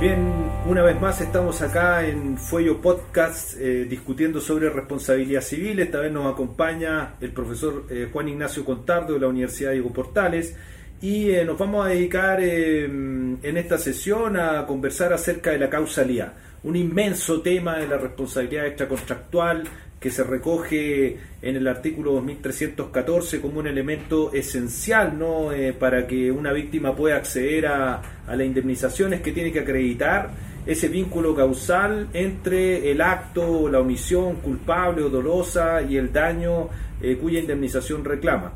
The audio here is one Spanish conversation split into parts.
Bien, una vez más estamos acá en Fuello Podcast eh, discutiendo sobre responsabilidad civil. Esta vez nos acompaña el profesor eh, Juan Ignacio Contardo de la Universidad Diego Portales y eh, nos vamos a dedicar en esta sesión a conversar acerca de la causalidad, un inmenso tema de la responsabilidad extracontractual que se recoge en el artículo 2314 como un elemento esencial ¿no? Eh, para que una víctima pueda acceder a, a las indemnizaciones que tiene que acreditar ese vínculo causal entre el acto, la omisión culpable o dolosa y el daño eh, cuya indemnización reclama.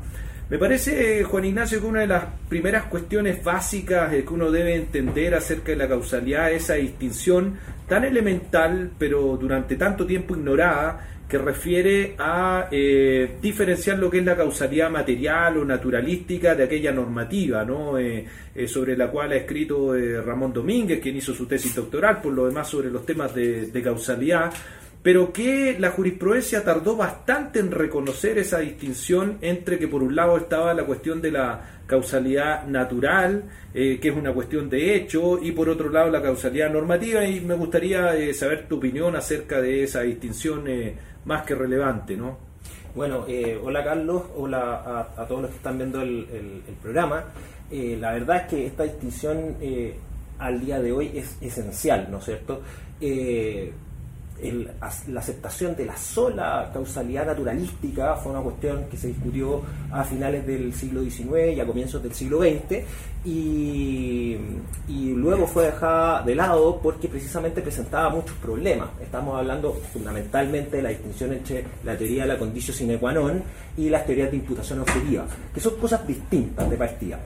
Me parece, Juan Ignacio, que una de las primeras cuestiones básicas que uno debe entender acerca de la causalidad es esa distinción tan elemental, pero durante tanto tiempo ignorada, que refiere a eh, diferenciar lo que es la causalidad material o naturalística de aquella normativa, ¿no? Eh, eh, sobre la cual ha escrito Ramón Domínguez, quien hizo su tesis doctoral, por lo demás sobre los temas de, de causalidad, pero que la jurisprudencia tardó bastante en reconocer esa distinción entre que por un lado estaba la cuestión de la causalidad natural, que es una cuestión de hecho, y por otro lado la causalidad normativa, y me gustaría saber tu opinión acerca de esa distinción más que relevante, ¿no? Bueno, eh, hola Carlos, hola a, todos los que están viendo el, programa. Eh, la verdad es que esta distinción eh, al día de hoy es esencial, ¿no es cierto? La aceptación de la sola causalidad naturalística fue una cuestión que se discutió a finales del siglo XIX y a comienzos del siglo XX y, luego fue dejada de lado porque precisamente presentaba muchos problemas. Estamos hablando fundamentalmente de la distinción entre la teoría de la condición sine qua non y las teorías de imputación objetiva, que son cosas distintas de partida.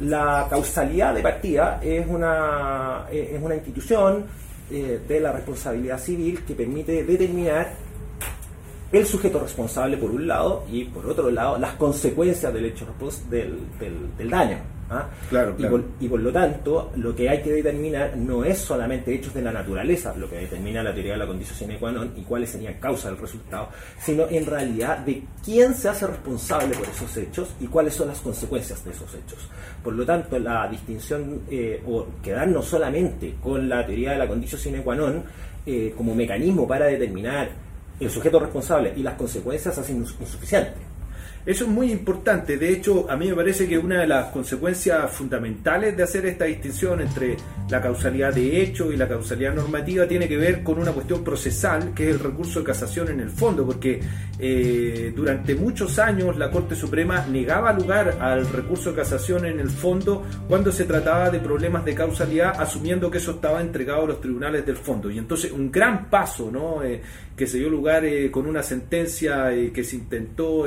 La causalidad de partida es una, es una institución eh, de la responsabilidad civil que permite determinar el sujeto responsable por un lado y por otro lado las consecuencias del hecho del, del daño. ¿Ah? Claro, Y, por, lo tanto, lo que hay que determinar no es solamente hechos de la naturaleza, lo que determina la teoría de la condición sine qua non y cuáles serían causa del resultado, sino en realidad de quién se hace responsable por esos hechos y cuáles son las consecuencias de esos hechos. Por lo tanto, la distinción, eh, o quedarnos solamente con la teoría de la condición sine qua non eh, como mecanismo para determinar el sujeto responsable y las consecuencias hacen insuficiente. Eso es muy importante. De hecho, a mí me parece que una de las consecuencias fundamentales de hacer esta distinción entre la causalidad de hecho y la causalidad normativa tiene que ver con una cuestión procesal, que es el recurso de casación en el fondo, porque eh, durante muchos años la Corte Suprema negaba lugar al recurso de casación en el fondo cuando se trataba de problemas de causalidad, asumiendo que eso estaba entregado a los tribunales del fondo. Y entonces un gran paso ¿no? Eh, que se dio lugar eh, con una sentencia que se intentó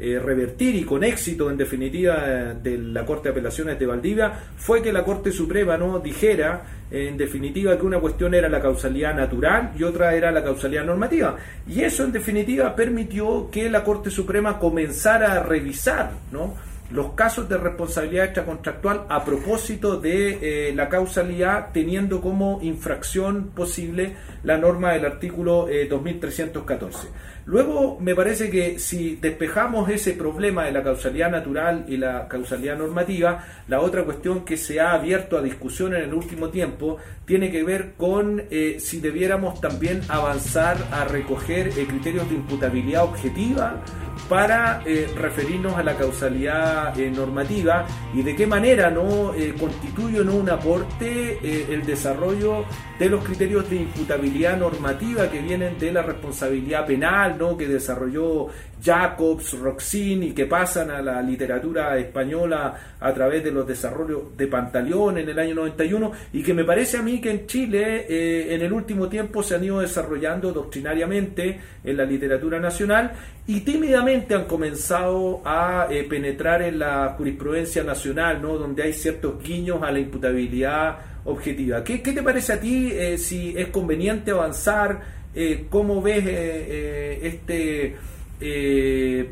eh, revertir y con éxito en definitiva de la Corte de Apelaciones de Valdivia fue que la Corte Suprema no dijera en definitiva que una cuestión era la causalidad natural y otra era la causalidad normativa y eso en definitiva permitió que la Corte Suprema comenzara a revisar ¿no? los casos de responsabilidad extracontractual a propósito de eh, la causalidad teniendo como infracción posible la norma del artículo 2314. Luego, me parece que si despejamos ese problema de la causalidad natural y la causalidad normativa, la otra cuestión que se ha abierto a discusión en el último tiempo tiene que ver con eh, si debiéramos también avanzar a recoger eh, criterios de imputabilidad objetiva para eh, referirnos a la causalidad normativa y de qué manera no constituye ¿no? un aporte el desarrollo de los criterios de imputabilidad normativa que vienen de la responsabilidad penal que desarrolló Jacobs, Roxin y que pasan a la literatura española a través de los desarrollos de Pantaleón en el año 91 y que me parece a mí que en Chile eh, en el último tiempo se han ido desarrollando doctrinariamente en la literatura nacional y tímidamente han comenzado a eh, penetrar en la jurisprudencia nacional, ¿no? donde hay ciertos guiños a la imputabilidad objetiva. ¿Qué, te parece a ti eh, si es conveniente avanzar? eh, cómo ves eh, este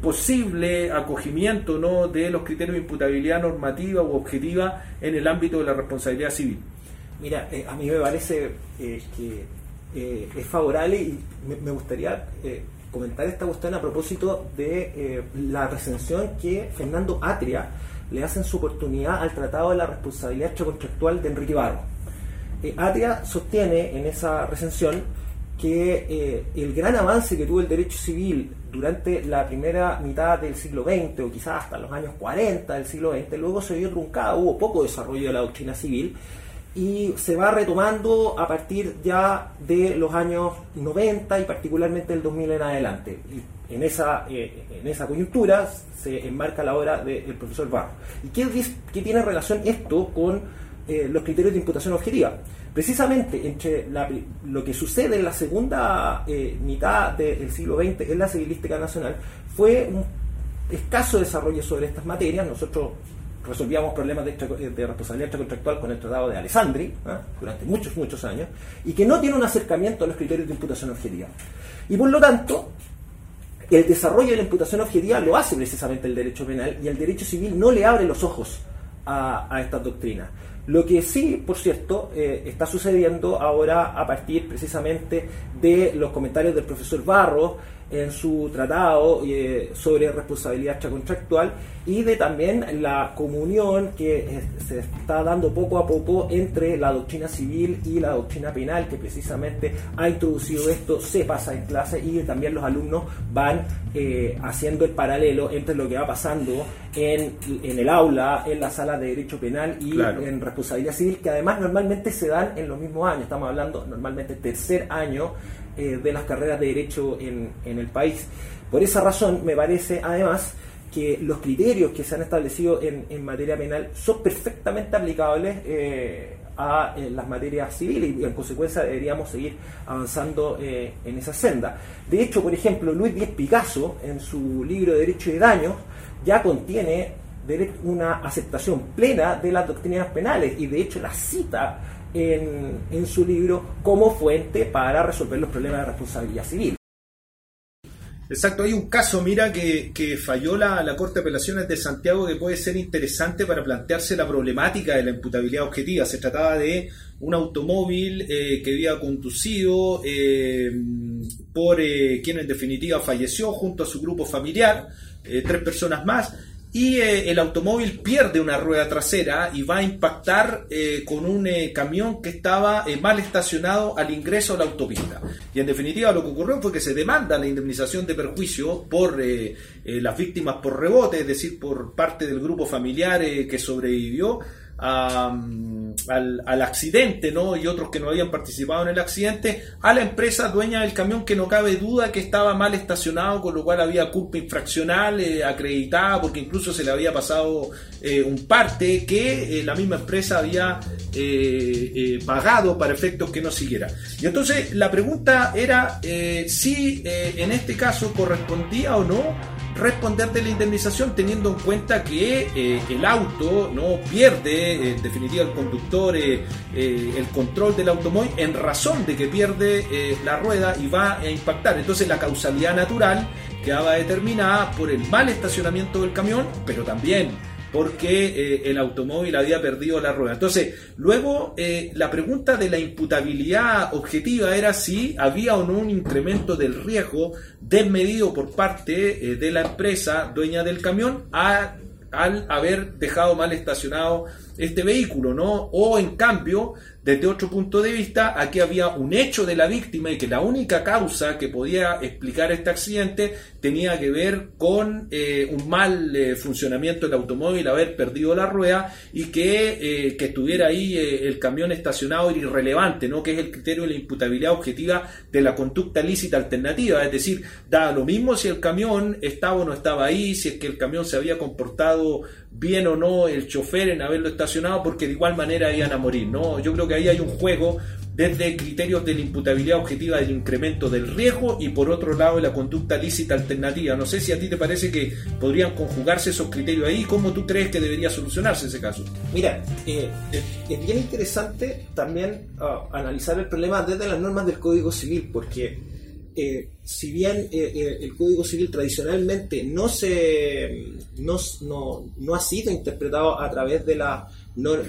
posible acogimiento ¿no? de los criterios de imputabilidad normativa u objetiva en el ámbito de la responsabilidad civil. Mira, a mí me parece que es favorable y me, gustaría comentar esta cuestión a propósito de la recensión que Fernando Atria le hace en su oportunidad al Tratado de la Responsabilidad Extracontractual de Enrique Barro. eh, sostiene en esa recensión que eh, el gran avance que tuvo el derecho civil durante la primera mitad del siglo XX o quizás hasta los años 40 del siglo XX, luego se vio truncado, hubo poco desarrollo de la doctrina civil y se va retomando a partir ya de los años 90 y particularmente el 2000 en adelante. Y en esa, eh, en esa coyuntura se enmarca la obra del profesor Barro. ¿Y qué, qué, tiene relación esto con eh, los criterios de imputación objetiva? Precisamente entre lo que sucede en la segunda eh, mitad del siglo XX en la civilística nacional fue un escaso desarrollo sobre estas materias. Nosotros resolvíamos problemas de, de responsabilidad contractual con el Tratado de Alessandri ¿ah? durante muchos, muchos años, y que no tiene un acercamiento a los criterios de imputación objetiva. Y por lo tanto, el desarrollo de la imputación objetiva lo hace precisamente el derecho penal y el derecho civil no le abre los ojos a, a estas doctrinas. Lo que sí, por cierto, eh, está sucediendo ahora a partir precisamente de los comentarios del profesor Barros en su tratado eh, sobre responsabilidad extracontractual y de también la comunión que se está dando poco a poco entre la doctrina civil y la doctrina penal, que precisamente ha introducido esto, se pasa en clase y también los alumnos van eh, haciendo el paralelo entre lo que va pasando en, en, el aula, en la sala de derecho penal y en responsabilidad civil, que además normalmente se dan en los mismos años, estamos hablando normalmente tercer año eh, de las carreras de derecho en, en el país. Por esa razón me parece además que los criterios que se han establecido en, en materia penal son perfectamente aplicables eh, a las materias civiles y en consecuencia deberíamos seguir avanzando eh, en esa senda. De hecho, por ejemplo, Luis Díez Picasso, en su libro Derecho y Daños, ya contiene una aceptación plena de las doctrinas penales y de hecho la cita en, su libro como fuente para resolver los problemas de responsabilidad civil. Exacto, hay un caso, mira, que, falló la, la, Corte de Apelaciones de Santiago que puede ser interesante para plantearse la problemática de la imputabilidad objetiva. Se trataba de un automóvil eh, que había conducido eh, por eh, quien en definitiva falleció junto a su grupo familiar, tres personas más, y eh, el automóvil pierde una rueda trasera y va a impactar eh, con un eh, camión que estaba mal estacionado al ingreso a la autopista. Y en definitiva lo que ocurrió fue que se demanda la indemnización de perjuicio por las víctimas por rebote, es decir, por parte del grupo familiar que sobrevivió al, al, accidente, ¿no? Y otros que no habían participado en el accidente, a la empresa dueña del camión que no cabe duda que estaba mal estacionado, con lo cual había culpa infraccional eh, acreditada, porque incluso se le había pasado eh, un parte que eh, la misma empresa había pagado para efectos que no siguiera. Y entonces la pregunta era si en este caso correspondía o no responder de la indemnización teniendo en cuenta que eh, el auto no pierde eh, en definitiva el conductor eh, el control del automóvil en razón de que pierde la rueda y va a impactar. Entonces la causalidad natural quedaba determinada por el mal estacionamiento del camión pero también porque eh, el automóvil había perdido la rueda. Entonces, luego eh, la pregunta de la imputabilidad objetiva era si había o no un incremento del riesgo desmedido por parte eh, de la empresa dueña del camión al haber dejado mal estacionado este vehículo, ¿no? O en cambio, desde otro punto de vista, aquí había un hecho de la víctima y que la única causa que podía explicar este accidente tenía que ver con eh, un mal eh, funcionamiento del automóvil, haber perdido la rueda y que, eh, estuviera ahí el camión estacionado irrelevante, ¿no? que es el criterio de la imputabilidad objetiva de la conducta lícita alternativa. Es decir, da lo mismo si el camión estaba o no estaba ahí, si es que el camión se había comportado bien o no el chofer en haberlo estacionado, porque de igual manera iban a morir. ¿no? Yo creo que ahí hay un juego desde criterios de la imputabilidad objetiva del incremento del riesgo y por otro lado la conducta lícita alternativa. No sé si a ti te parece que podrían conjugarse esos criterios ahí, ¿cómo tú crees que debería solucionarse ese caso? Mira, eh, es bien interesante también ah, analizar el problema desde las normas del Código Civil, porque eh, si bien eh, el Código Civil tradicionalmente no, se, no, no, no ha sido interpretado a través de la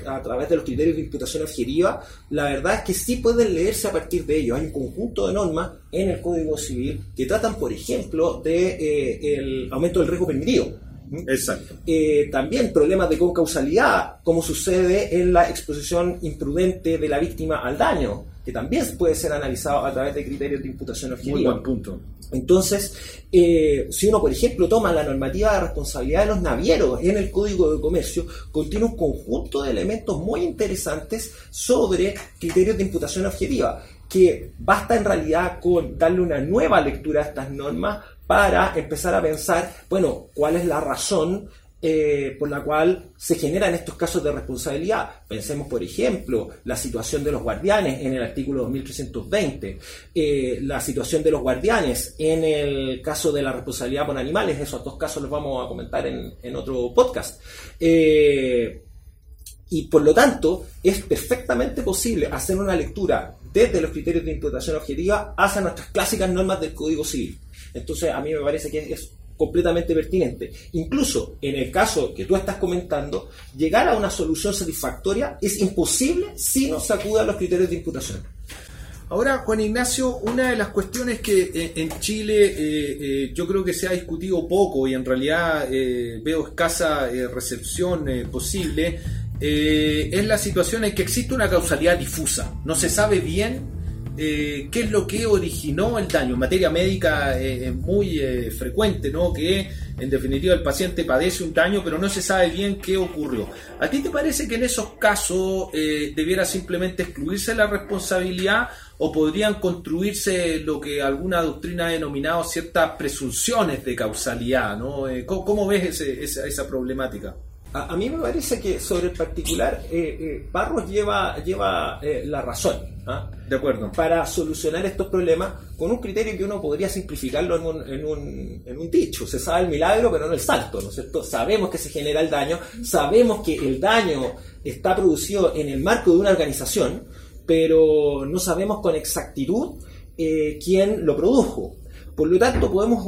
a través de los criterios de imputación objetiva, la verdad es que sí pueden leerse a partir de ellos. Hay un conjunto de normas en el Código Civil que tratan, por ejemplo, de eh, el aumento del riesgo permitido. Exacto. Eh, también problemas de concausalidad, como sucede en la exposición imprudente de la víctima al daño, que también puede ser analizado a través de criterios de imputación objetiva. Muy buen punto. Entonces, eh, si uno, por ejemplo, toma la normativa de responsabilidad de los navieros en el Código de Comercio, contiene un conjunto de elementos muy interesantes sobre criterios de imputación objetiva, que basta en realidad con darle una nueva lectura a estas normas para empezar a pensar, bueno, cuál es la razón eh, por la cual se generan estos casos de responsabilidad. Pensemos, por ejemplo, la situación de los guardianes en el artículo 2320, eh, la situación de los guardianes en el caso de la responsabilidad por animales, esos dos casos los vamos a comentar en, otro podcast. Eh, y por lo tanto, es perfectamente posible hacer una lectura desde los criterios de imputación objetiva hacia nuestras clásicas normas del Código Civil. Entonces, a mí me parece que es completamente pertinente. Incluso en el caso que tú estás comentando, llegar a una solución satisfactoria es imposible si no se los criterios de imputación. Ahora, Juan Ignacio, una de las cuestiones que eh, en Chile eh, eh, yo creo que se ha discutido poco y en realidad veo escasa recepción posible, es la situación en que existe una causalidad difusa. No se sabe bien eh, qué es lo que originó el daño. En materia médica eh, es muy eh, frecuente, ¿no? Que en definitiva el paciente padece un daño, pero no se sabe bien qué ocurrió. ¿A ti te parece que en esos casos debiera simplemente excluirse la responsabilidad o podrían construirse lo que alguna doctrina ha denominado ciertas presunciones de causalidad? ¿no? ¿cómo, ves esa problemática? A, mí me parece que sobre el particular, eh, eh Barros lleva, lleva eh, la razón. ¿ah? De acuerdo. Para solucionar estos problemas con un criterio que uno podría simplificarlo en un, en un, en un dicho. Se sabe el milagro, pero no el salto, ¿no es cierto? Sabemos que se genera el daño, sabemos que el daño está producido en el marco de una organización, pero no sabemos con exactitud eh, quién lo produjo. Por lo tanto, podemos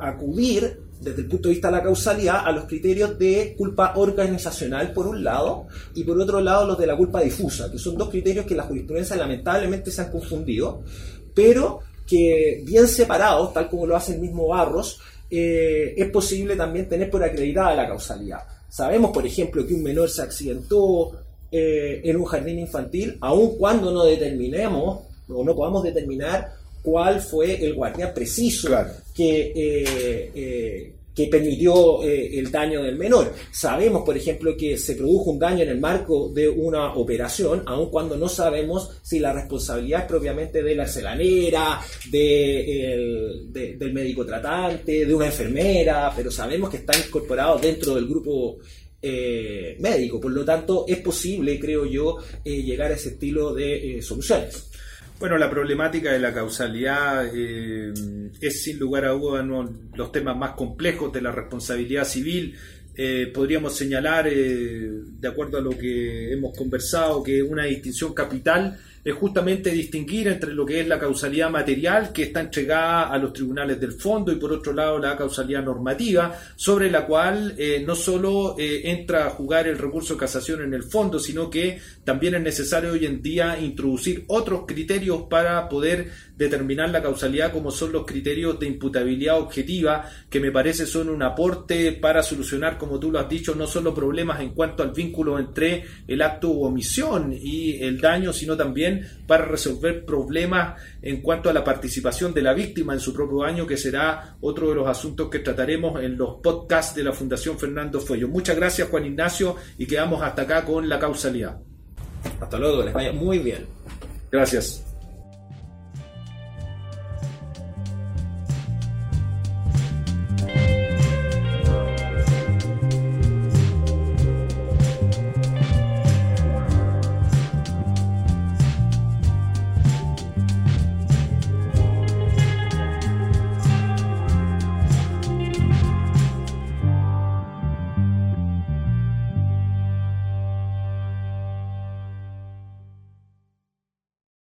acudir desde el punto de vista de la causalidad, a los criterios de culpa organizacional, por un lado, y por otro lado los de la culpa difusa, que son dos criterios que la jurisprudencia lamentablemente se han confundido, pero que bien separados, tal como lo hace el mismo Barros, eh, es posible también tener por acreditada la causalidad. Sabemos, por ejemplo, que un menor se accidentó eh, en un jardín infantil, aun cuando no determinemos o no podamos determinar cuál fue el guardián preciso que, eh, eh, que permitió eh, el daño del menor. Sabemos, por ejemplo, que se produjo un daño en el marco de una operación, aun cuando no sabemos si la responsabilidad es propiamente de la celanera, de, del médico tratante, de una enfermera, pero sabemos que está incorporado dentro del grupo médico. Por lo tanto, es posible, creo yo, llegar a ese estilo de soluciones. Bueno, la problemática de la causalidad eh, es sin lugar a dudas uno de los temas más complejos de la responsabilidad civil. Eh, podríamos señalar, eh, de acuerdo a lo que hemos conversado, que una distinción capital es justamente distinguir entre lo que es la causalidad material que está entregada a los tribunales del fondo y por otro lado la causalidad normativa sobre la cual eh, no solo eh, entra a jugar el recurso de casación en el fondo, sino que también es necesario hoy en día introducir otros criterios para poder determinar la causalidad como son los criterios de imputabilidad objetiva que me parece son un aporte para solucionar, como tú lo has dicho, no solo problemas en cuanto al vínculo entre el acto u omisión y el daño, sino también para resolver problemas en cuanto a la participación de la víctima en su propio daño, que será otro de los asuntos que trataremos en los podcasts de la Fundación Fernando Fuello. Muchas gracias, Juan Ignacio, y quedamos hasta acá con la causalidad. Hasta luego, les vaya muy bien. Gracias.